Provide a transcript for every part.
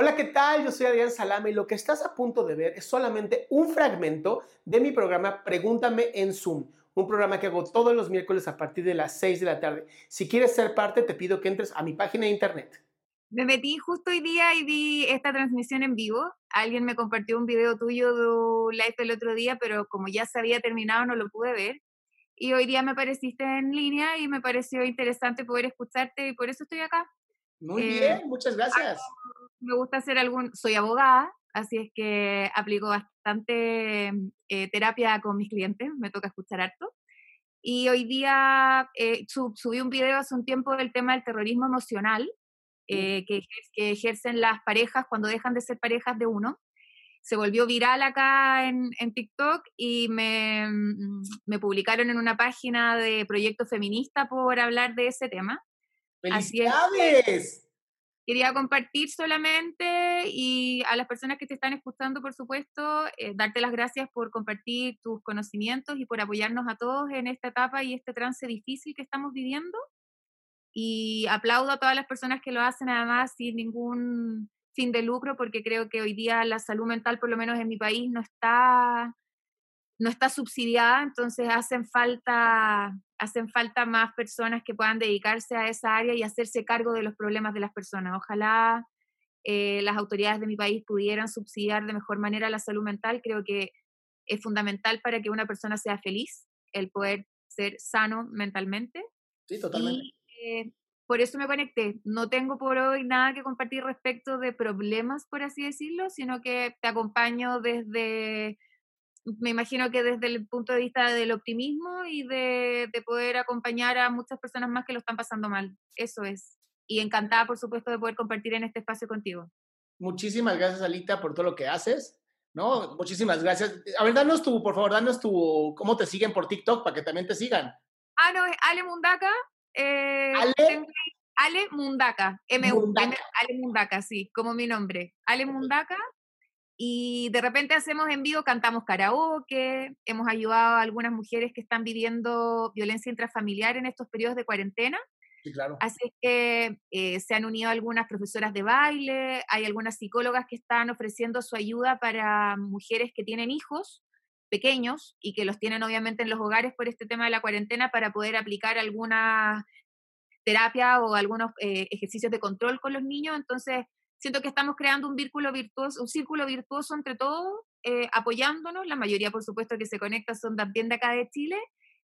Hola, ¿qué tal? Yo soy Adrián Salame y lo que estás a punto de ver es solamente un fragmento de mi programa Pregúntame en Zoom, un programa que hago todos los miércoles a partir de las 6 de la tarde. Si quieres ser parte, te pido que entres a mi página de internet. Me metí justo hoy día y vi esta transmisión en vivo. Alguien me compartió un video tuyo de un live el otro día, pero como ya se había terminado no lo pude ver. Y hoy día me apareciste en línea y me pareció interesante poder escucharte y por eso estoy acá. Muy eh, bien, muchas gracias. Me gusta hacer algún, soy abogada, así es que aplico bastante eh, terapia con mis clientes, me toca escuchar harto. Y hoy día eh, subí un video hace un tiempo del tema del terrorismo emocional que, que, ejercen las parejas cuando dejan de ser parejas de uno. Se volvió viral acá en, en TikTok y me, mm, me, publicaron en una página de Proyecto Feminista por hablar de ese tema. ¡Felicidades! Quería compartir solamente y a las personas que te están escuchando, por supuesto, eh, darte las gracias por compartir tus conocimientos y por apoyarnos a todos en esta etapa y este trance difícil que estamos viviendo. Y aplaudo a todas las personas que lo hacen además sin ningún fin de lucro, porque creo que hoy día la salud mental, por lo menos en mi país, no está no está subsidiada, entonces hacen falta, hacen falta más personas que puedan dedicarse a esa área y hacerse cargo de los problemas de las personas. Ojalá eh, las autoridades de mi país pudieran subsidiar de mejor manera la salud mental. Creo que es fundamental para que una persona sea feliz, el poder ser sano mentalmente. Sí, totalmente. Eh, por eso me conecté. No tengo por hoy nada que compartir respecto de problemas, por así decirlo, sino que te acompaño desde me imagino que desde el punto de vista del optimismo y de, poder acompañar a muchas personas más que lo están pasando mal. Eso es. Y encantada, por supuesto, de poder compartir en este espacio contigo. Muchísimas gracias, Alita, por todo lo que haces. ¿no? Muchísimas gracias. A ver, danos tu, por favor, danos tu, cómo te siguen por TikTok para que también te sigan. Ah, no, es Ale Mundaka. Eh, Ale. Ale Mundaka, M, -U, Ale Mundaka, sí, como mi nombre. Ale Mundaka, y de repente hacemos en vivo, cantamos karaoke, hemos ayudado a algunas mujeres que están viviendo violencia intrafamiliar en estos periodos de cuarentena. Sí, claro. Así que eh, se han unido algunas profesoras de baile, hay algunas psicólogas que están ofreciendo su ayuda para mujeres que tienen hijos pequeños y que los tienen obviamente en los hogares por este tema de la cuarentena para poder aplicar alguna terapia o algunos eh, ejercicios de control con los niños. Entonces, siento que estamos creando un círculo virtuoso, un círculo virtuoso entre todos, eh, apoyándonos. La mayoría, por supuesto, que se conecta son también de acá de Chile,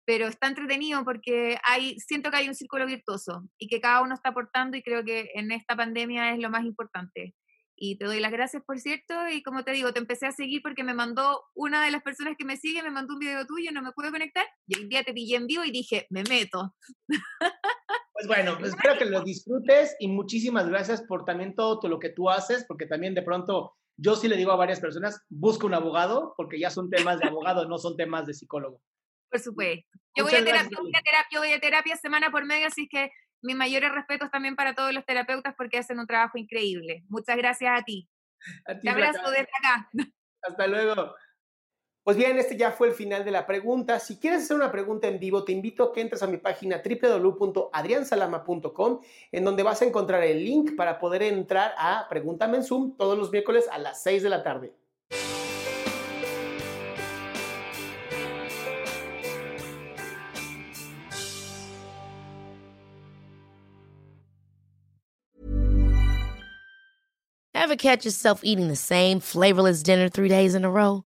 pero está entretenido porque hay, siento que hay un círculo virtuoso y que cada uno está aportando y creo que en esta pandemia es lo más importante. Y te doy las gracias, por cierto, y como te digo, te empecé a seguir porque me mandó una de las personas que me sigue, me mandó un video tuyo, no me pude conectar, y hoy día te pillé en vivo y dije, me meto. Pues bueno, pues espero que lo disfrutes y muchísimas gracias por también todo lo que tú haces, porque también de pronto yo sí le digo a varias personas, busca un abogado, porque ya son temas de abogado, no son temas de psicólogo. Por supuesto. Yo voy, a terapia, voy a terapia, yo voy a terapia semana por medio, así que mis mayores respetos también para todos los terapeutas porque hacen un trabajo increíble. Muchas gracias a ti. A ti Te abrazo desde acá. Hasta luego. Pues bien, este ya fue el final de la pregunta. Si quieres hacer una pregunta en vivo, te invito a que entres a mi página www.adriansalama.com, en donde vas a encontrar el link para poder entrar a Pregúntame en Zoom todos los miércoles a las 6 de la tarde. Ever catch yourself eating the same flavorless dinner three days in a row?